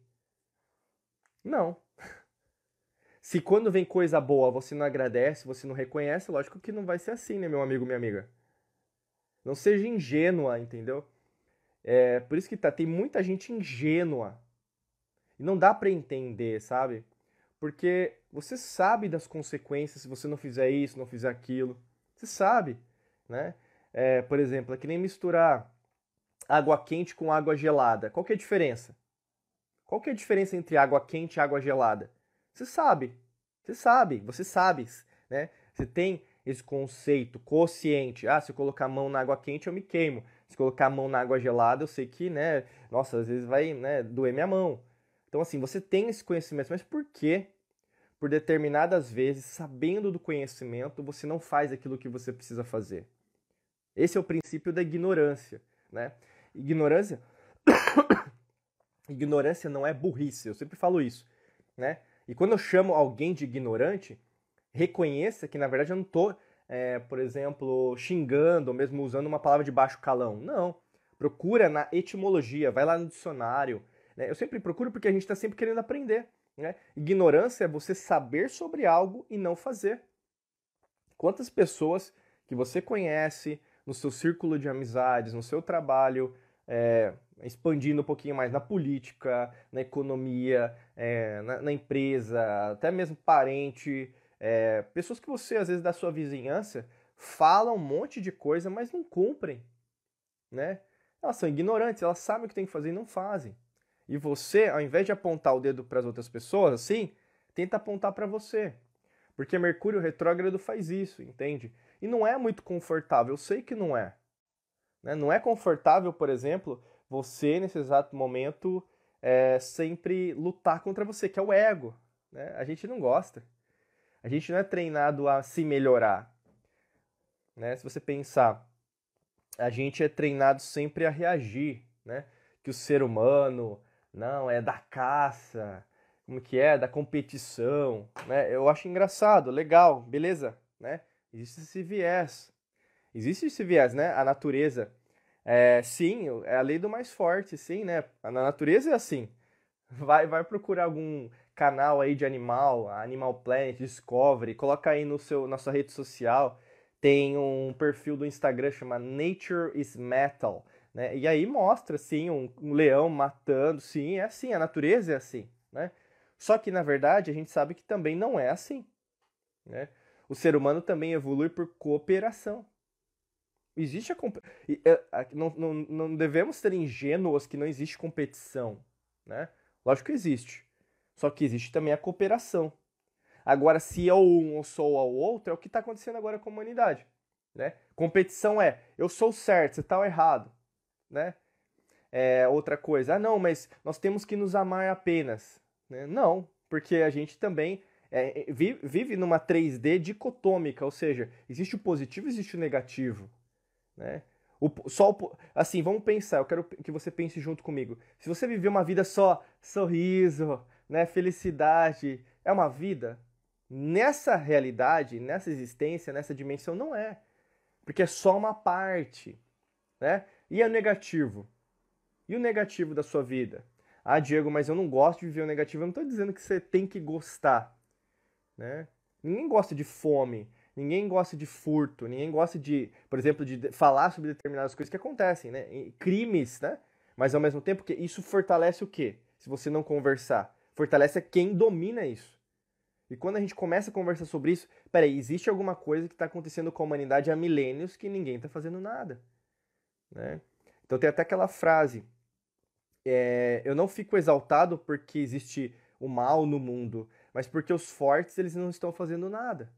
Não. Se quando vem coisa boa você não agradece, você não reconhece, lógico que não vai ser assim, né, meu amigo, minha amiga? Não seja ingênua, entendeu? É por isso que tá, tem muita gente ingênua. E não dá para entender, sabe? Porque você sabe das consequências se você não fizer isso, não fizer aquilo. Você sabe, né? É, por exemplo, é que nem misturar água quente com água gelada. Qual que é a diferença? Qual que é a diferença entre água quente e água gelada? Você sabe. Você sabe, você sabe, né? Você tem esse conceito consciente. Ah, se eu colocar a mão na água quente, eu me queimo. Se colocar a mão na água gelada, eu sei que, né, nossa, às vezes vai, né, doer minha mão. Então assim, você tem esse conhecimento, mas por que por determinadas vezes, sabendo do conhecimento, você não faz aquilo que você precisa fazer? Esse é o princípio da ignorância, né? Ignorância Ignorância não é burrice, eu sempre falo isso, né? E quando eu chamo alguém de ignorante, reconheça que na verdade eu não estou, é, por exemplo, xingando ou mesmo usando uma palavra de baixo calão. Não. Procura na etimologia, vai lá no dicionário. Né? Eu sempre procuro porque a gente está sempre querendo aprender. Né? Ignorância é você saber sobre algo e não fazer. Quantas pessoas que você conhece, no seu círculo de amizades, no seu trabalho, é, expandindo um pouquinho mais na política, na economia, é, na, na, empresa, até mesmo parente, é, pessoas que você, às vezes, da sua vizinhança, falam um monte de coisa, mas não cumprem, né? Elas são ignorantes, elas sabem o que tem que fazer e não fazem. E você, ao invés de apontar o dedo para as outras pessoas, assim, tenta apontar para você. Porque Mercúrio retrógrado faz isso, entende? E não é muito confortável, eu sei que não é. Né? Não é confortável, por exemplo, você, nesse exato momento, é, sempre lutar contra você, que é o ego. Né? A gente não gosta. A gente não é treinado a se melhorar. Né? Se você pensar, a gente é treinado sempre a reagir, né? Que o ser humano, não, é da caça, como que é, da competição, né? Eu acho engraçado, legal, beleza, né? Existe esse viés. Existe esse viés, né? A natureza. É, sim, é a lei do mais forte, sim, né? Na natureza é assim. Vai, vai procurar algum canal aí de animal, Animal Planet, Discovery, coloca aí no seu, na sua rede social. Tem um perfil do Instagram chama Nature is Metal, né? E aí mostra, assim, um, um leão matando, sim, é assim, a natureza é assim, né? Só que, na verdade, a gente sabe que também não é assim, né? O ser humano também evolui por cooperação. Existe a, é, não, não, não devemos ser ingênuos que não existe competição, né? Lógico que existe. Só que existe também a cooperação. Agora, se é um ou sou ao outro, é o que está acontecendo agora com a humanidade. Né? Competição é eu sou certo, você está errado. Né? É, outra coisa, ah, não, mas nós temos que nos amar apenas. Né? Não, porque a gente também é, vive numa 3D dicotômica, ou seja, existe o positivo e existe o negativo. Né? O, só o, assim, vamos pensar, eu quero que você pense junto comigo. Se você viver uma vida só sorriso, né, felicidade, é uma vida? Nessa realidade, nessa existência, nessa dimensão, não é. Porque é só uma parte. Né? E o negativo? E o negativo da sua vida? Ah, Diego, mas eu não gosto de viver o negativo. Eu não estou dizendo que você tem que gostar. Né? Ninguém gosta de fome. Ninguém gosta de furto, ninguém gosta de, por exemplo, de falar sobre determinadas coisas que acontecem, né? Crimes, né? Mas ao mesmo tempo que isso fortalece o quê? Se você não conversar, fortalece quem domina isso. E quando a gente começa a conversar sobre isso, peraí, existe alguma coisa que está acontecendo com a humanidade há milênios que ninguém está fazendo nada, né? Então tem até aquela frase: é, eu não fico exaltado porque existe o mal no mundo, mas porque os fortes eles não estão fazendo nada.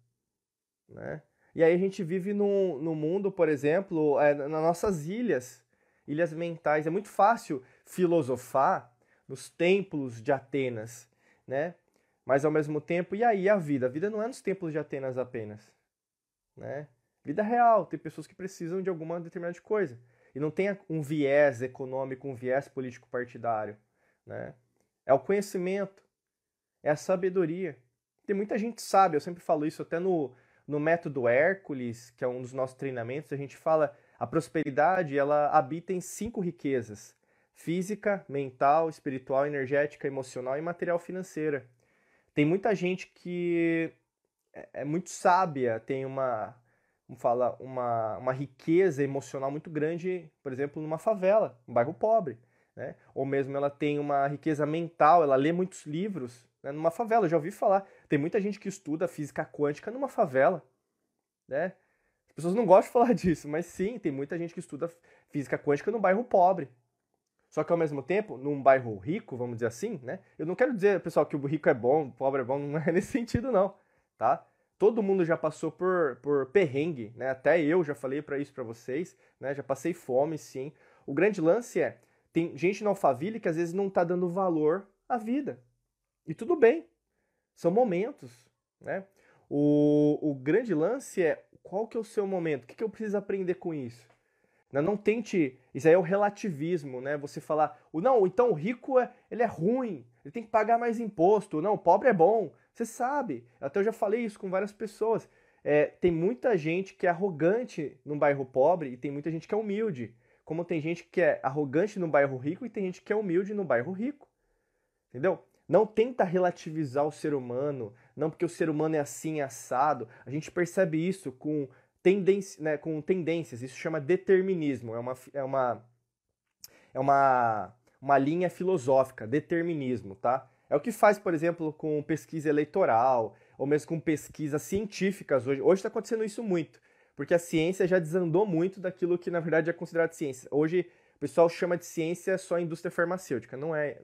Né? E aí a gente vive num, num mundo, por exemplo, é, nas nossas ilhas, ilhas mentais. É muito fácil filosofar nos templos de Atenas, né? Mas ao mesmo tempo, e aí a vida? A vida não é nos templos de Atenas apenas, né? Vida real, tem pessoas que precisam de alguma determinada coisa. E não tem um viés econômico, um viés político partidário, né? É o conhecimento, é a sabedoria. Tem muita gente sábia, eu sempre falo isso até no, no método Hércules, que é um dos nossos treinamentos, a gente fala a prosperidade ela habita em cinco riquezas: física, mental, espiritual, energética, emocional e material financeira. Tem muita gente que é, é muito sábia, tem uma, como fala, uma, uma riqueza emocional muito grande, por exemplo, numa favela, um bairro pobre. Né? Ou mesmo ela tem uma riqueza mental, ela lê muitos livros, né, numa favela. Eu já ouvi falar. Tem muita gente que estuda física quântica numa favela. Né? As pessoas não gostam de falar disso, mas sim, tem muita gente que estuda física quântica no bairro pobre. Só que ao mesmo tempo, num bairro rico, vamos dizer assim, né? Eu não quero dizer, pessoal, que o rico é bom, o pobre é bom, não é nesse sentido, não, tá? Todo mundo já passou por, por perrengue, né? Até eu já falei para isso para vocês, né? Já passei fome, sim. O grande lance é, tem gente na Alphaville que às vezes não tá dando valor à vida. E tudo bem, são momentos, né? O, o grande lance é qual que é o seu momento, o que, que eu preciso aprender com isso? Não, não tente, isso aí é o relativismo, né? Você falar, não, então o rico é, ele é ruim, ele tem que pagar mais imposto, não, o pobre é bom. Você sabe, até eu já falei isso com várias pessoas. É, tem muita gente que é arrogante num bairro pobre e tem muita gente que é humilde. Como tem gente que é arrogante no bairro rico e tem gente que é humilde no bairro rico. Entendeu? Não tenta relativizar o ser humano, não porque o ser humano é assim, assado. A gente percebe isso com, tendência, né, com tendências, isso chama determinismo, é uma, é uma, é uma, uma linha filosófica, determinismo, tá? É o que faz, por exemplo, com pesquisa eleitoral, ou mesmo com pesquisas científicas hoje. Hoje está acontecendo isso muito, porque a ciência já desandou muito daquilo que na verdade é considerado ciência. Hoje o pessoal chama de ciência só a indústria farmacêutica, não é.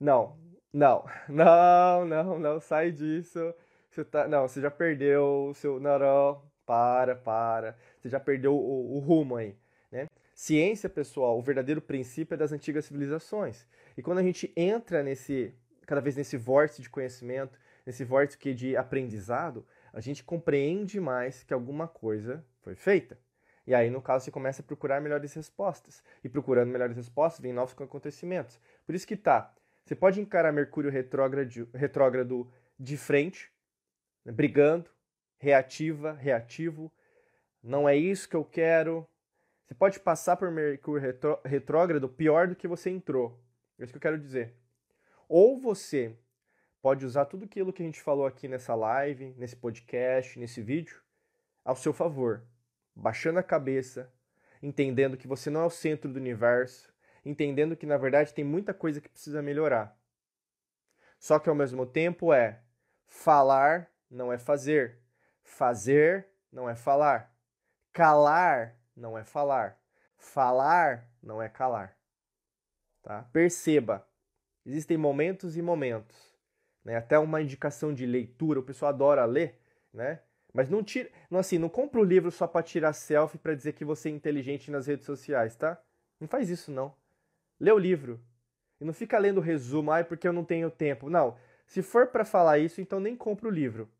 Não, não, não, não, não, sai disso. Você tá, não, você já perdeu o seu. Não, não, para, para. Você já perdeu o, o rumo aí, né? Ciência, pessoal, o verdadeiro princípio é das antigas civilizações. E quando a gente entra nesse, cada vez nesse vórtice de conhecimento, nesse vórtice de aprendizado, a gente compreende mais que alguma coisa foi feita. E aí, no caso, você começa a procurar melhores respostas. E procurando melhores respostas, vem novos acontecimentos. Por isso que tá você pode encarar Mercúrio retrógrado, retrógrado de frente, né, brigando, reativa, reativo. Não é isso que eu quero. Você pode passar por Mercúrio retrógrado pior do que você entrou. É isso que eu quero dizer. Ou você pode usar tudo aquilo que a gente falou aqui nessa live, nesse podcast, nesse vídeo, ao seu favor, baixando a cabeça, entendendo que você não é o centro do universo, entendendo que na verdade tem muita coisa que precisa melhorar. Só que ao mesmo tempo é falar não é fazer. Fazer não é falar. Calar não é falar. Falar não é calar. Tá? Perceba, existem momentos e momentos. Né? Até uma indicação de leitura, o pessoal adora ler, né? Mas não tira, não assim, não compra o livro só para tirar selfie para dizer que você é inteligente nas redes sociais, tá? Não faz isso não. Lê o livro. E não fica lendo o resumo, ai, porque eu não tenho tempo. Não. Se for para falar isso, então nem compra o livro.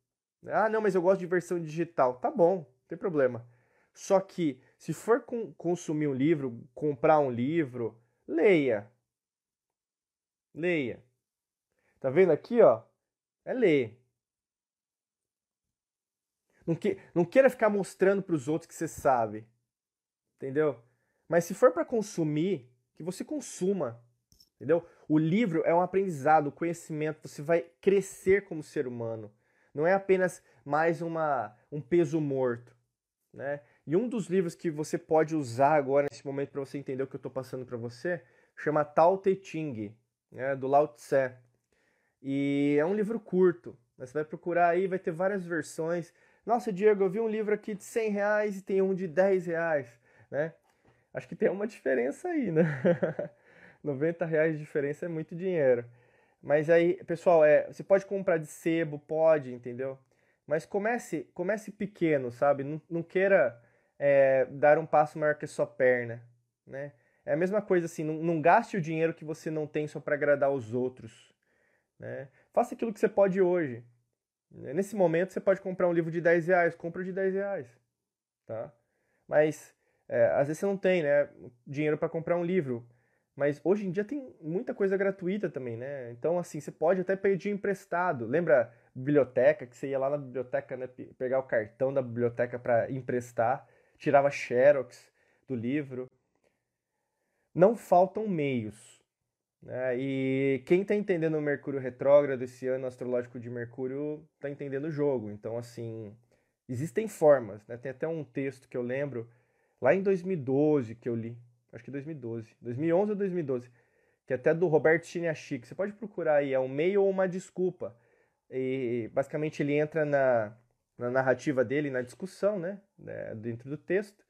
Ah, não, mas eu gosto de versão digital. Tá bom, não tem problema. Só que se for consumir um livro, comprar um livro, leia. Leia. Tá vendo aqui, ó? É ler. Não, que, não queira ficar mostrando para os outros que você sabe. Entendeu? Mas se for para consumir, que você consuma. Entendeu? O livro é um aprendizado, conhecimento, você vai crescer como ser humano. Não é apenas mais uma, um peso morto. Né? E um dos livros que você pode usar agora nesse momento para você entender o que eu estou passando para você chama Tao Te Ching, né, do Lao Tse. E é um livro curto. Né? Você vai procurar aí, vai ter várias versões. Nossa, Diego, eu vi um livro aqui de 100 reais e tem um de 10 reais, né? Acho que tem uma diferença aí, né? 90 reais de diferença é muito dinheiro. Mas aí, pessoal, é, você pode comprar de sebo, pode, entendeu? Mas comece, comece pequeno, sabe? Não, não queira é, dar um passo maior que a sua perna, né? É a mesma coisa assim, não, não gaste o dinheiro que você não tem só para agradar os outros, né? Faça aquilo que você pode hoje. Nesse momento você pode comprar um livro de 10 reais, compra de 10 reais, tá? Mas é, às vezes você não tem, né, dinheiro para comprar um livro. Mas hoje em dia tem muita coisa gratuita também, né? Então, assim, você pode até pedir emprestado. Lembra biblioteca, que você ia lá na biblioteca, né, pegar o cartão da biblioteca para emprestar, tirava xerox do livro. Não faltam meios. Né? E quem está entendendo o Mercúrio retrógrado, esse ano astrológico de Mercúrio, está entendendo o jogo. Então, assim, existem formas. Né? Tem até um texto que eu lembro, lá em 2012 que eu li, acho que 2012, 2011 ou 2012, que é até do Roberto Chiniachik. Você pode procurar aí, é um meio ou uma desculpa. E basicamente ele entra na, na narrativa dele, na discussão, né, né, dentro do texto.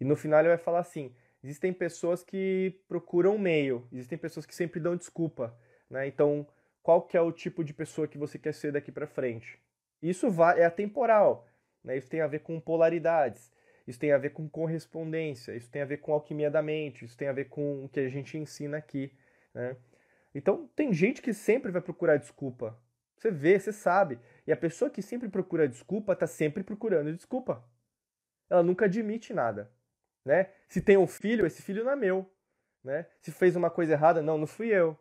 E no final ele vai falar assim: existem pessoas que procuram meio, existem pessoas que sempre dão desculpa, né? Então, qual que é o tipo de pessoa que você quer ser daqui para frente? Isso vai, é atemporal, né? Isso tem a ver com polaridades. Isso tem a ver com correspondência, isso tem a ver com alquimia da mente, isso tem a ver com o que a gente ensina aqui. Né? Então, tem gente que sempre vai procurar desculpa. Você vê, você sabe. E a pessoa que sempre procura desculpa está sempre procurando desculpa. Ela nunca admite nada. Né? Se tem um filho, esse filho não é meu. Né? Se fez uma coisa errada, não, não fui eu.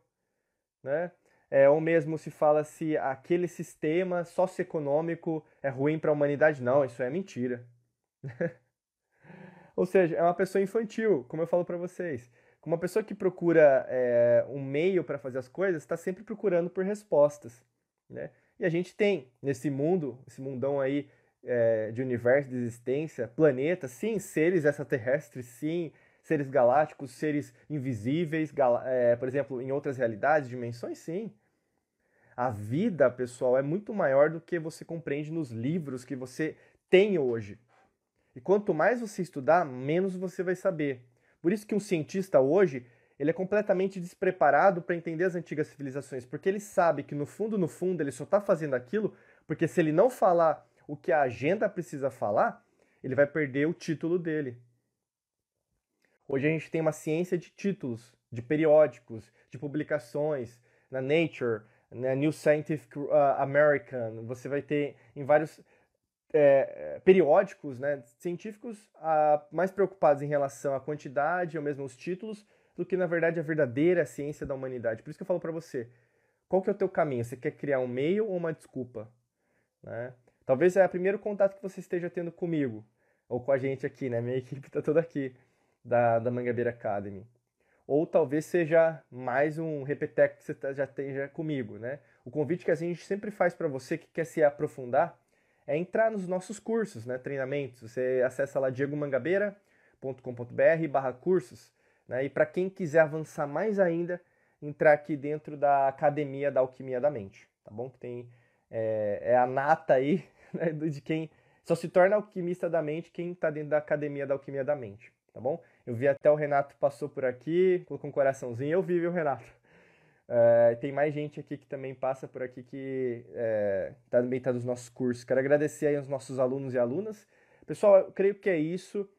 Né? É, ou mesmo se fala se aquele sistema socioeconômico é ruim para a humanidade. Não, isso é mentira. Ou seja, é uma pessoa infantil, como eu falo para vocês. Uma pessoa que procura é, um meio para fazer as coisas está sempre procurando por respostas. Né? E a gente tem nesse mundo, esse mundão aí é, de universo, de existência, planetas, sim, seres extraterrestres, sim, seres galácticos, seres invisíveis, é, por exemplo, em outras realidades, dimensões, sim. A vida, pessoal, é muito maior do que você compreende nos livros que você tem hoje. E quanto mais você estudar, menos você vai saber. Por isso que um cientista hoje, ele é completamente despreparado para entender as antigas civilizações, porque ele sabe que no fundo, no fundo, ele só está fazendo aquilo porque se ele não falar o que a agenda precisa falar, ele vai perder o título dele. Hoje a gente tem uma ciência de títulos, de periódicos, de publicações, na Nature, na New Scientific uh, American, você vai ter em vários é, periódicos, né, científicos ah, mais preocupados em relação à quantidade ou mesmo os títulos do que na verdade a verdadeira ciência da humanidade. Por isso que eu falo para você, qual que é o teu caminho? Você quer criar um meio ou uma desculpa? Né? Talvez é o primeiro contato que você esteja tendo comigo ou com a gente aqui, né? Minha equipe está toda aqui da, da Mangabeira Academy. Ou talvez seja mais um repeteco que você tá, já tenha comigo, né? O convite que a gente sempre faz para você que quer se aprofundar é entrar nos nossos cursos, né, treinamentos. Você acessa lá diegomangabeira.com.br barra cursos. Né, e para quem quiser avançar mais ainda, entrar aqui dentro da Academia da Alquimia da Mente, tá bom? Que tem, é, é a nata aí né, de quem Só se torna alquimista da mente quem está dentro da academia da alquimia da mente, tá bom? Eu vi até o Renato passou por aqui, colocou um coraçãozinho. Eu vi, viu, Renato? É, tem mais gente aqui que também passa por aqui que é, também está nos nossos cursos. Quero agradecer aí aos nossos alunos e alunas. Pessoal, eu creio que é isso.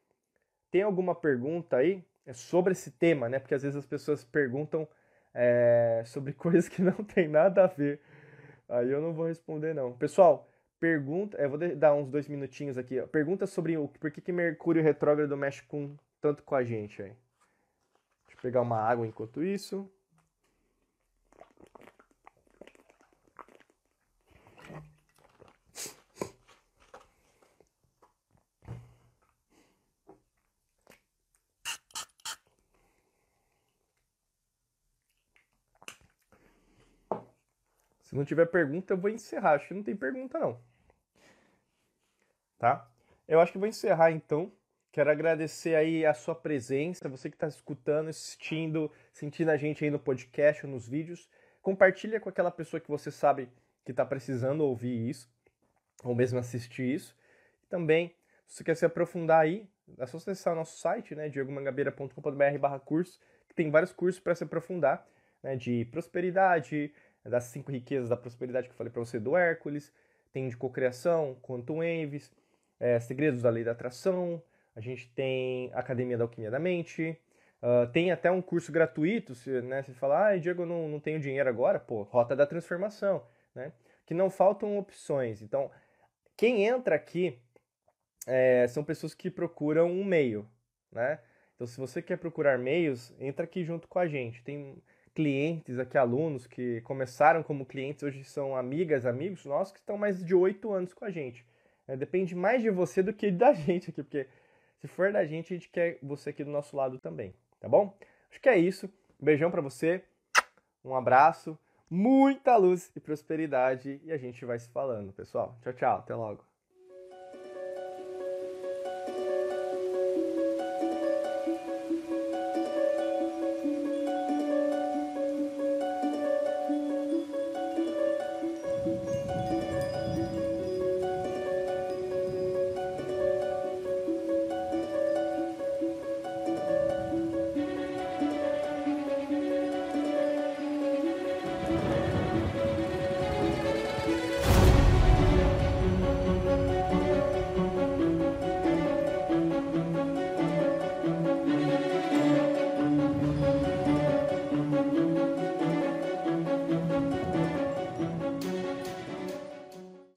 Tem alguma pergunta aí é sobre esse tema, né? Porque às vezes as pessoas perguntam é, sobre coisas que não tem nada a ver. Aí eu não vou responder, não. Pessoal, pergunta. Eu vou dar uns dois minutinhos aqui. Ó. Pergunta sobre o por que, que Mercúrio retrógrado mexe com, tanto com a gente aí. Deixa eu pegar uma água enquanto isso. Se não tiver pergunta, eu vou encerrar. Acho que não tem pergunta, não. Tá? Eu acho que vou encerrar então. Quero agradecer aí a sua presença, você que está escutando, assistindo, sentindo a gente aí no podcast ou nos vídeos. Compartilha com aquela pessoa que você sabe que está precisando ouvir isso, ou mesmo assistir isso. Também, se você quer se aprofundar aí, é só acessar o nosso site, né, diegomangabeira.com.br barra curso, que tem vários cursos para se aprofundar, né, de prosperidade, das cinco riquezas da prosperidade que eu falei para você do Hércules, tem de cocriação, Quantum Waves, é, Segredos da Lei da Atração, a gente tem Academia da Alquimia da Mente, uh, tem até um curso gratuito, se, né, você fala, ah, Diego, não, não tenho dinheiro agora, pô, Rota da Transformação, né, que não faltam opções. Então, quem entra aqui é, são pessoas que procuram um meio, né, então se você quer procurar meios, entra aqui junto com a gente, tem clientes aqui, alunos que começaram como clientes, hoje são amigas, amigos nossos que estão mais de oito anos com a gente. É, depende mais de você do que da gente aqui, porque se for da gente, a gente quer você aqui do nosso lado também, tá bom? Acho que é isso. Um beijão para você, um abraço, muita luz e prosperidade e a gente vai se falando, pessoal. Tchau, tchau, até logo.